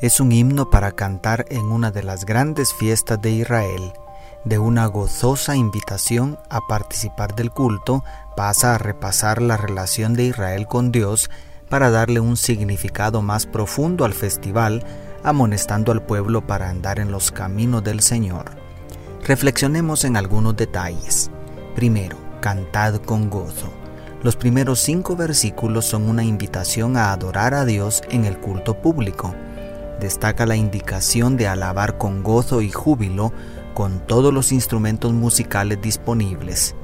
es un himno para cantar en una de las grandes fiestas de Israel. De una gozosa invitación a participar del culto pasa a repasar la relación de Israel con Dios para darle un significado más profundo al festival, amonestando al pueblo para andar en los caminos del Señor. Reflexionemos en algunos detalles. Primero, cantad con gozo. Los primeros cinco versículos son una invitación a adorar a Dios en el culto público. Destaca la indicación de alabar con gozo y júbilo con todos los instrumentos musicales disponibles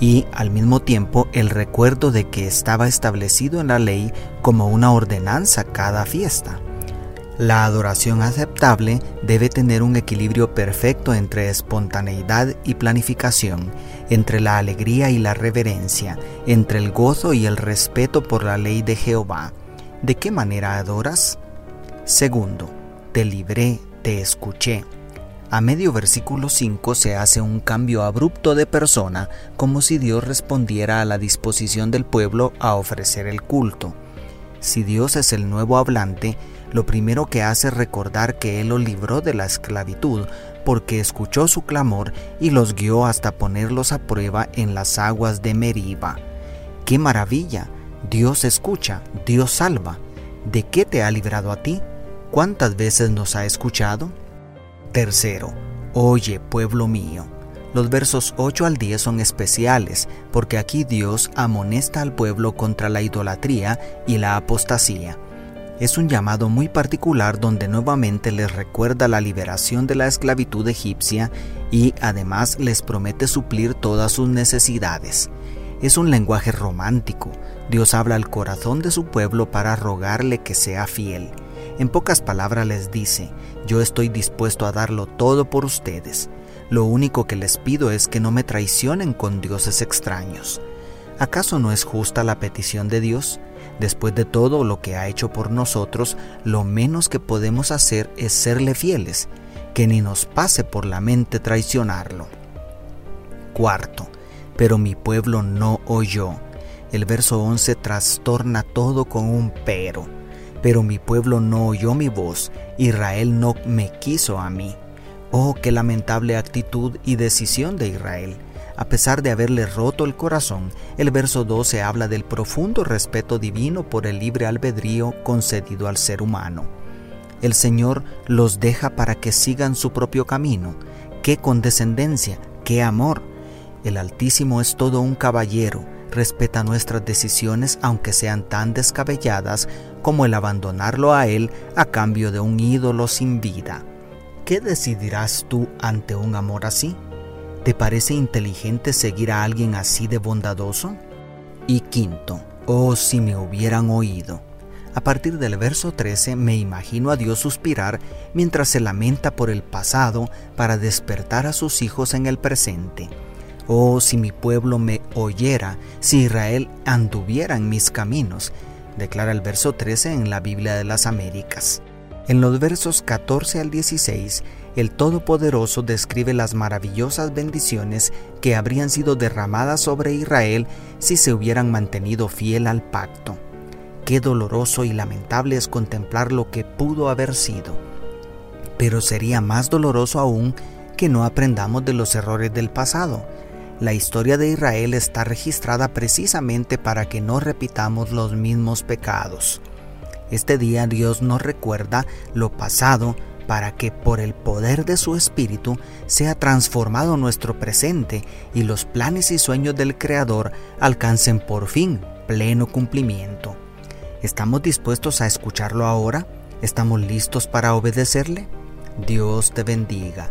y al mismo tiempo el recuerdo de que estaba establecido en la ley como una ordenanza cada fiesta. La adoración aceptable debe tener un equilibrio perfecto entre espontaneidad y planificación, entre la alegría y la reverencia, entre el gozo y el respeto por la ley de Jehová. ¿De qué manera adoras? Segundo, te libré, te escuché. A medio versículo 5 se hace un cambio abrupto de persona, como si Dios respondiera a la disposición del pueblo a ofrecer el culto. Si Dios es el nuevo hablante, lo primero que hace es recordar que Él los libró de la esclavitud, porque escuchó su clamor y los guió hasta ponerlos a prueba en las aguas de Meriba. ¡Qué maravilla! Dios escucha, Dios salva. ¿De qué te ha librado a ti? ¿Cuántas veces nos ha escuchado? Tercero, oye pueblo mío. Los versos 8 al 10 son especiales porque aquí Dios amonesta al pueblo contra la idolatría y la apostasía es un llamado muy particular donde nuevamente les recuerda la liberación de la esclavitud egipcia y además les promete suplir todas sus necesidades. Es un lenguaje romántico. Dios habla al corazón de su pueblo para rogarle que sea fiel. En pocas palabras les dice, yo estoy dispuesto a darlo todo por ustedes. Lo único que les pido es que no me traicionen con dioses extraños. ¿Acaso no es justa la petición de Dios? Después de todo lo que ha hecho por nosotros, lo menos que podemos hacer es serle fieles, que ni nos pase por la mente traicionarlo. Cuarto, pero mi pueblo no oyó. El verso 11 trastorna todo con un pero. Pero mi pueblo no oyó mi voz, Israel no me quiso a mí. Oh, qué lamentable actitud y decisión de Israel a pesar de haberle roto el corazón, el verso 12 habla del profundo respeto divino por el libre albedrío concedido al ser humano. El Señor los deja para que sigan su propio camino. ¡Qué condescendencia! ¡Qué amor! El Altísimo es todo un caballero, respeta nuestras decisiones aunque sean tan descabelladas como el abandonarlo a Él a cambio de un ídolo sin vida. ¿Qué decidirás tú ante un amor así? ¿Te parece inteligente seguir a alguien así de bondadoso? Y quinto, oh si me hubieran oído. A partir del verso 13 me imagino a Dios suspirar mientras se lamenta por el pasado para despertar a sus hijos en el presente. Oh, si mi pueblo me oyera, si Israel anduviera en mis caminos, declara el verso 13 en la Biblia de las Américas. En los versos 14 al 16, el Todopoderoso describe las maravillosas bendiciones que habrían sido derramadas sobre Israel si se hubieran mantenido fiel al pacto. Qué doloroso y lamentable es contemplar lo que pudo haber sido. Pero sería más doloroso aún que no aprendamos de los errores del pasado. La historia de Israel está registrada precisamente para que no repitamos los mismos pecados. Este día Dios nos recuerda lo pasado para que por el poder de su Espíritu sea transformado nuestro presente y los planes y sueños del Creador alcancen por fin pleno cumplimiento. ¿Estamos dispuestos a escucharlo ahora? ¿Estamos listos para obedecerle? Dios te bendiga,